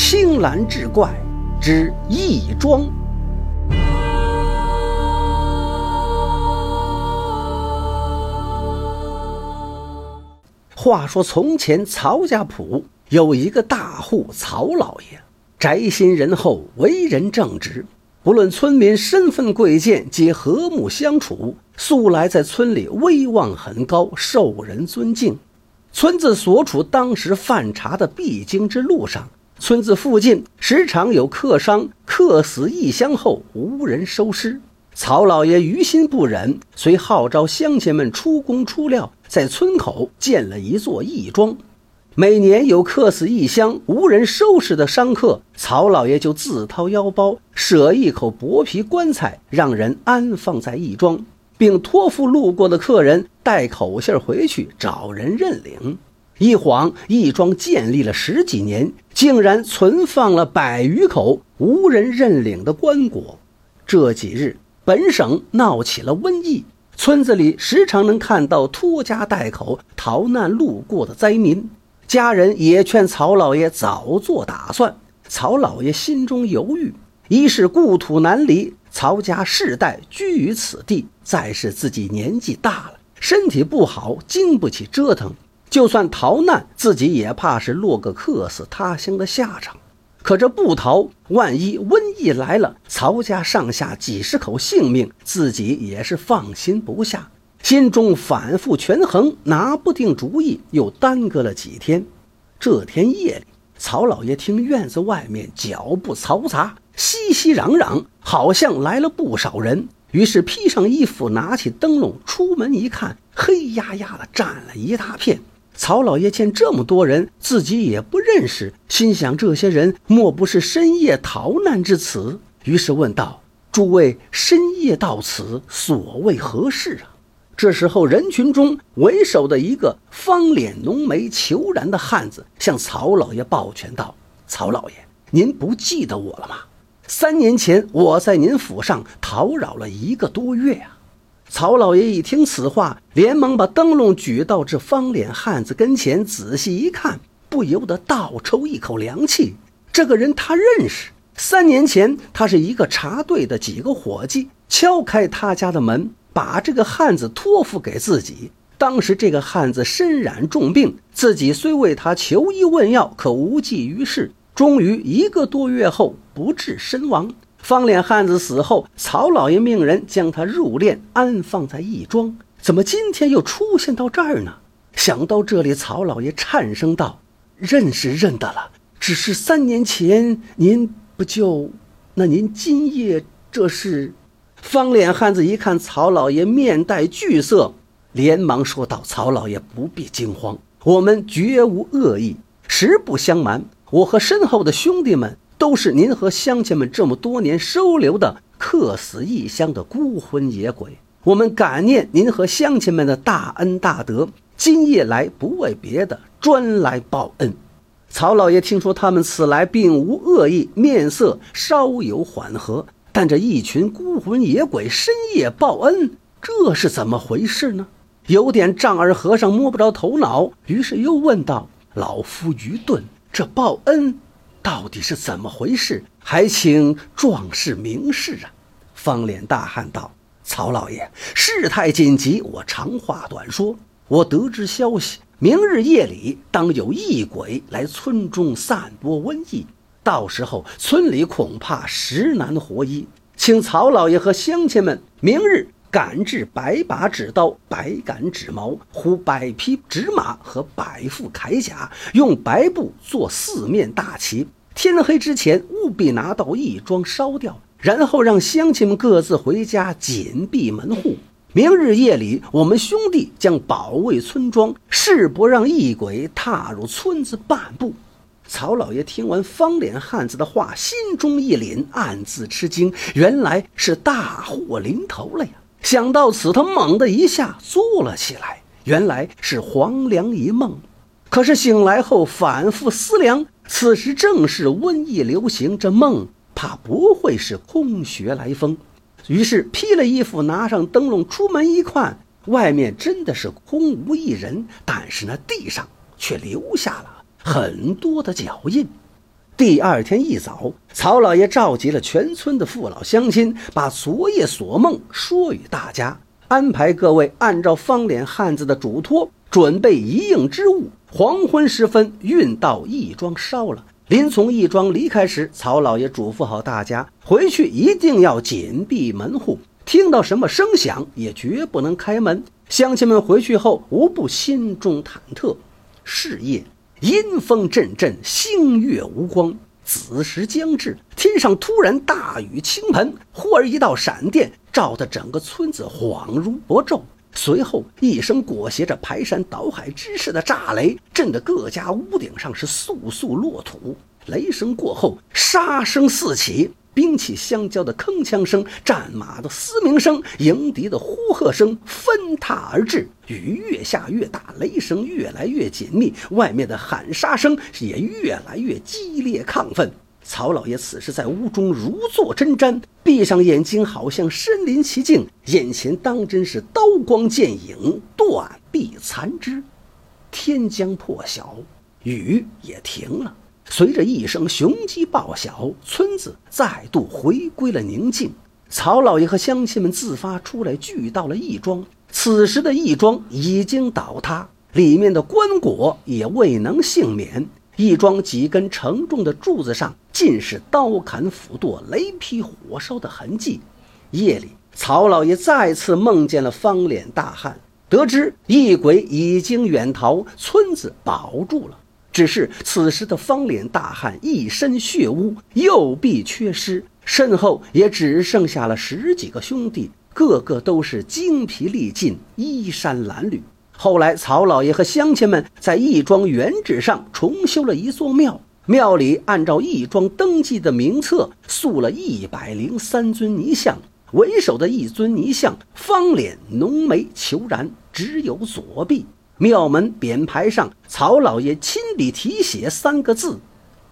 青蓝志怪之义庄。话说从前曹家堡有一个大户曹老爷，宅心仁厚，为人正直，不论村民身份贵贱，皆和睦相处，素来在村里威望很高，受人尊敬。村子所处当时犯茶的必经之路上，村子附近时常有客商客死异乡后无人收尸。曹老爷于心不忍，遂号召乡亲们出工出料，在村口建了一座义庄。每年有客死异乡无人收拾的伤客，曹老爷就自掏腰包舍一口薄皮棺材，让人安放在义庄。并托付路过的客人带口信回去找人认领。一晃，义庄建立了十几年，竟然存放了百余口无人认领的棺椁。这几日，本省闹起了瘟疫，村子里时常能看到拖家带口逃难路过的灾民。家人也劝曹老爷早做打算。曹老爷心中犹豫：一是故土难离。曹家世代居于此地，再是自己年纪大了，身体不好，经不起折腾。就算逃难，自己也怕是落个客死他乡的下场。可这不逃，万一瘟疫来了，曹家上下几十口性命，自己也是放心不下。心中反复权衡，拿不定主意，又耽搁了几天。这天夜里，曹老爷听院子外面脚步嘈杂。熙熙攘攘，好像来了不少人。于是披上衣服，拿起灯笼，出门一看，黑压压的站了一大片。曹老爷见这么多人，自己也不认识，心想这些人莫不是深夜逃难至此？于是问道：“诸位深夜到此，所谓何事啊？”这时候，人群中为首的一个方脸浓眉、虬髯的汉子向曹老爷抱拳道：“曹老爷，您不记得我了吗？”三年前，我在您府上讨扰了一个多月啊！曹老爷一听此话，连忙把灯笼举到这方脸汉子跟前，仔细一看，不由得倒抽一口凉气。这个人他认识，三年前他是一个茶队的几个伙计敲开他家的门，把这个汉子托付给自己。当时这个汉子身染重病，自己虽为他求医问药，可无济于事。终于一个多月后不治身亡。方脸汉子死后，曹老爷命人将他入殓，安放在义庄。怎么今天又出现到这儿呢？想到这里，曹老爷颤声道：“认是认得了，只是三年前您不就……那您今夜这是？”方脸汉子一看曹老爷面带惧色，连忙说道：“曹老爷不必惊慌，我们绝无恶意，实不相瞒。”我和身后的兄弟们都是您和乡亲们这么多年收留的客死异乡的孤魂野鬼，我们感念您和乡亲们的大恩大德，今夜来不为别的，专来报恩。曹老爷听说他们此来并无恶意，面色稍有缓和，但这一群孤魂野鬼深夜报恩，这是怎么回事呢？有点丈二和尚摸不着头脑，于是又问道：“老夫愚钝。”这报恩到底是怎么回事？还请壮士明示啊！方脸大汉道：“曹老爷，事态紧急，我长话短说。我得知消息，明日夜里当有异鬼来村中散播瘟疫，到时候村里恐怕实难活医。请曹老爷和乡亲们明日。”赶制百把纸刀、百杆纸矛、呼百匹纸马和百副铠甲，用白布做四面大旗。天黑之前务必拿到义庄烧掉，然后让乡亲们各自回家，紧闭门户。明日夜里，我们兄弟将保卫村庄，誓不让异鬼踏入村子半步。曹老爷听完方脸汉子的话，心中一凛，暗自吃惊，原来是大祸临头了呀！想到此，他猛地一下坐了起来。原来是黄粱一梦。可是醒来后反复思量，此时正是瘟疫流行，这梦怕不会是空穴来风。于是披了衣服，拿上灯笼，出门一看，外面真的是空无一人。但是那地上却留下了很多的脚印。第二天一早，曹老爷召集了全村的父老乡亲，把昨夜所梦说与大家，安排各位按照方脸汉子的嘱托，准备一应之物。黄昏时分，运到义庄烧了。临从义庄离开时，曹老爷嘱咐好大家，回去一定要紧闭门户，听到什么声响也绝不能开门。乡亲们回去后，无不心中忐忑。是夜。阴风阵阵，星月无光。子时将至，天上突然大雨倾盆，忽而一道闪电，照得整个村子恍如薄昼。随后一声裹挟着排山倒海之势的炸雷，震得各家屋顶上是簌簌落土。雷声过后，杀声四起。兵器相交的铿锵声，战马的嘶鸣声，迎敌的呼喝声纷沓而至。雨越下越大，雷声越来越紧密，外面的喊杀声也越来越激烈亢奋。曹老爷此时在屋中如坐针毡，闭上眼睛，好像身临其境，眼前当真是刀光剑影，断臂残肢。天将破晓，雨也停了。随着一声雄鸡报晓，村子再度回归了宁静。曹老爷和乡亲们自发出来，聚到了义庄。此时的义庄已经倒塌，里面的棺椁也未能幸免。一桩几根承重的柱子上尽是刀砍斧剁、雷劈火烧的痕迹。夜里，曹老爷再次梦见了方脸大汉，得知异鬼已经远逃，村子保住了。只是此时的方脸大汉一身血污，右臂缺失，身后也只剩下了十几个兄弟，个个都是精疲力尽，衣衫褴褛。后来，曹老爷和乡亲们在义庄原址上重修了一座庙，庙里按照义庄登记的名册塑了一百零三尊泥像，为首的一尊泥像方脸浓眉虬髯，只有左臂。庙门匾牌上，曹老爷亲笔题写三个字：“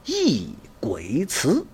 义鬼祠”。